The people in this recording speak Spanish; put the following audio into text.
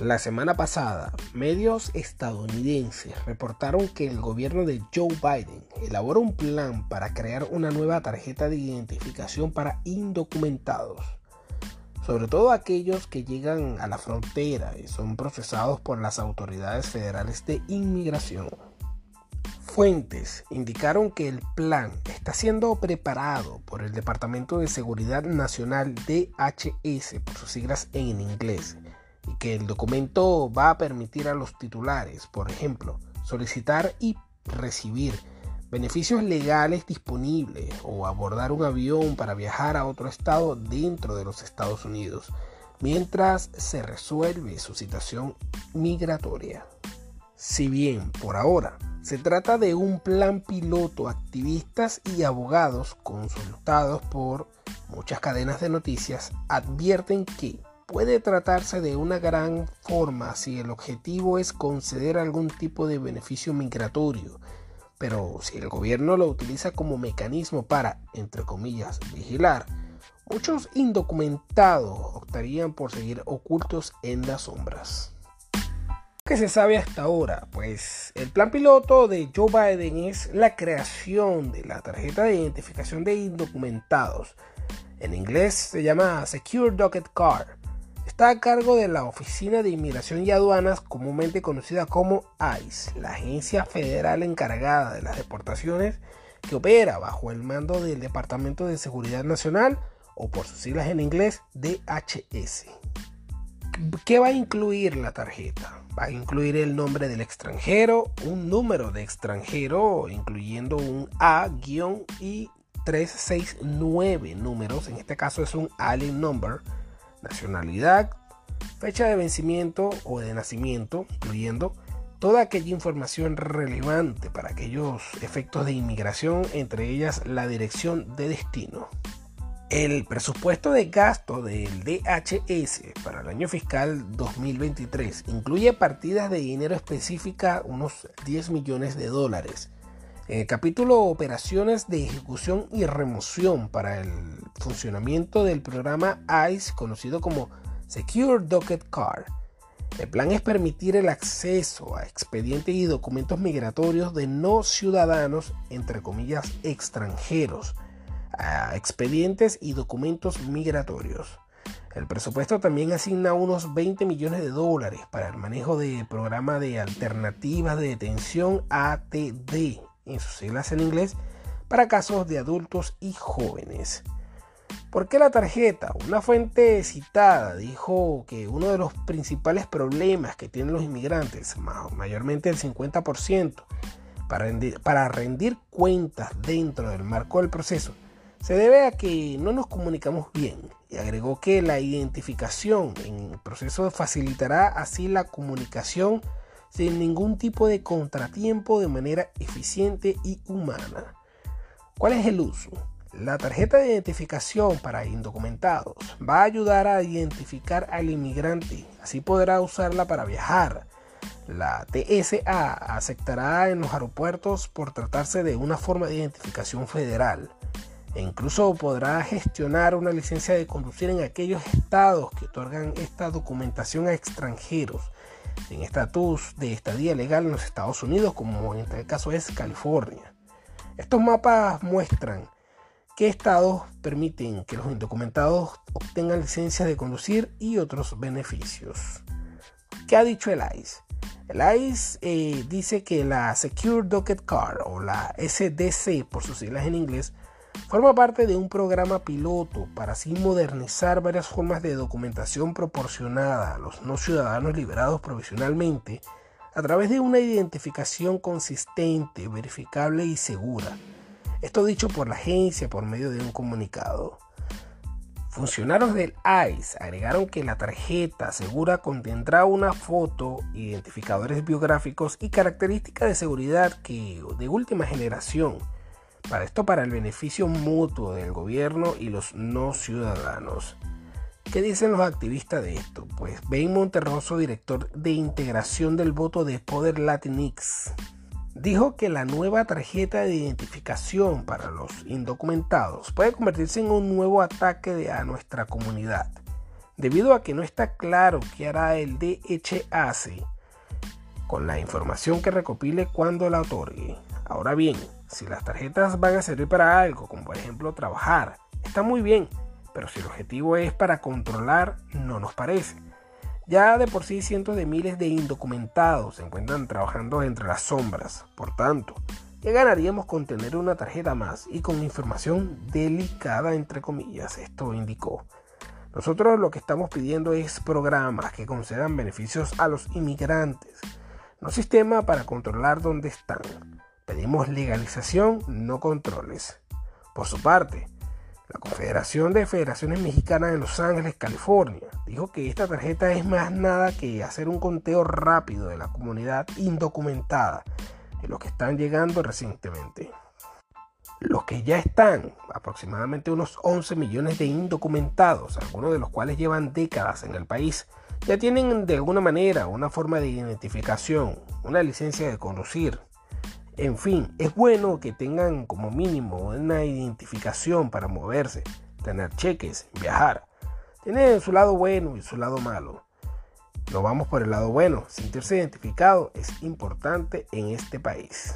La semana pasada, medios estadounidenses reportaron que el gobierno de Joe Biden elabora un plan para crear una nueva tarjeta de identificación para indocumentados, sobre todo aquellos que llegan a la frontera y son procesados por las autoridades federales de inmigración. Fuentes indicaron que el plan está siendo preparado por el Departamento de Seguridad Nacional DHS, por sus siglas en inglés, y que el documento va a permitir a los titulares, por ejemplo, solicitar y recibir beneficios legales disponibles o abordar un avión para viajar a otro estado dentro de los Estados Unidos mientras se resuelve su situación migratoria. Si bien por ahora se trata de un plan piloto, activistas y abogados consultados por muchas cadenas de noticias advierten que puede tratarse de una gran forma si el objetivo es conceder algún tipo de beneficio migratorio, pero si el gobierno lo utiliza como mecanismo para, entre comillas, vigilar, muchos indocumentados optarían por seguir ocultos en las sombras. ¿Qué se sabe hasta ahora? Pues el plan piloto de Joe Biden es la creación de la tarjeta de identificación de indocumentados. En inglés se llama Secure Docket Card está a cargo de la Oficina de Inmigración y Aduanas, comúnmente conocida como ICE, la agencia federal encargada de las deportaciones que opera bajo el mando del Departamento de Seguridad Nacional o por sus siglas en inglés DHS. ¿Qué va a incluir la tarjeta? Va a incluir el nombre del extranjero, un número de extranjero, incluyendo un A- y 369 números, en este caso es un alien number, nacionalidad, fecha de vencimiento o de nacimiento, incluyendo toda aquella información relevante para aquellos efectos de inmigración, entre ellas la dirección de destino. El presupuesto de gasto del DHS para el año fiscal 2023 incluye partidas de dinero específica, unos 10 millones de dólares. El capítulo Operaciones de ejecución y remoción para el funcionamiento del programa ICE, conocido como Secure Docket Card, el plan es permitir el acceso a expedientes y documentos migratorios de no ciudadanos, entre comillas, extranjeros, a expedientes y documentos migratorios. El presupuesto también asigna unos 20 millones de dólares para el manejo del programa de alternativas de detención ATD en sus siglas en inglés, para casos de adultos y jóvenes. ¿Por qué la tarjeta? Una fuente citada dijo que uno de los principales problemas que tienen los inmigrantes, mayormente el 50%, para rendir, para rendir cuentas dentro del marco del proceso, se debe a que no nos comunicamos bien y agregó que la identificación en el proceso facilitará así la comunicación sin ningún tipo de contratiempo de manera eficiente y humana. ¿Cuál es el uso? La tarjeta de identificación para indocumentados va a ayudar a identificar al inmigrante, así podrá usarla para viajar. La TSA aceptará en los aeropuertos por tratarse de una forma de identificación federal e incluso podrá gestionar una licencia de conducir en aquellos estados que otorgan esta documentación a extranjeros en estatus de estadía legal en los Estados Unidos, como en este caso es California. Estos mapas muestran qué estados permiten que los indocumentados obtengan licencias de conducir y otros beneficios. ¿Qué ha dicho el ICE? El ICE eh, dice que la Secure Docket Card o la SDC por sus siglas en inglés Forma parte de un programa piloto para así modernizar varias formas de documentación proporcionada a los no ciudadanos liberados provisionalmente a través de una identificación consistente, verificable y segura. Esto dicho por la agencia por medio de un comunicado. Funcionarios del ICE agregaron que la tarjeta segura contendrá una foto, identificadores biográficos y características de seguridad que de última generación para esto para el beneficio mutuo del gobierno y los no ciudadanos. ¿Qué dicen los activistas de esto? Pues Ben Monterroso, director de integración del voto de Poder Latinx, dijo que la nueva tarjeta de identificación para los indocumentados puede convertirse en un nuevo ataque a nuestra comunidad, debido a que no está claro qué hará el DHAC con la información que recopile cuando la otorgue. Ahora bien, si las tarjetas van a servir para algo, como por ejemplo trabajar, está muy bien, pero si el objetivo es para controlar, no nos parece. Ya de por sí cientos de miles de indocumentados se encuentran trabajando entre las sombras. Por tanto, ¿qué ganaríamos con tener una tarjeta más y con información delicada entre comillas? Esto indicó. Nosotros lo que estamos pidiendo es programas que concedan beneficios a los inmigrantes, no sistema para controlar dónde están. Pedimos legalización, no controles. Por su parte, la Confederación de Federaciones Mexicanas de Los Ángeles, California, dijo que esta tarjeta es más nada que hacer un conteo rápido de la comunidad indocumentada de los que están llegando recientemente. Los que ya están, aproximadamente unos 11 millones de indocumentados, algunos de los cuales llevan décadas en el país, ya tienen de alguna manera una forma de identificación, una licencia de conducir, en fin, es bueno que tengan como mínimo una identificación para moverse, tener cheques, viajar. Tiene su lado bueno y su lado malo. Nos vamos por el lado bueno. Sentirse identificado es importante en este país.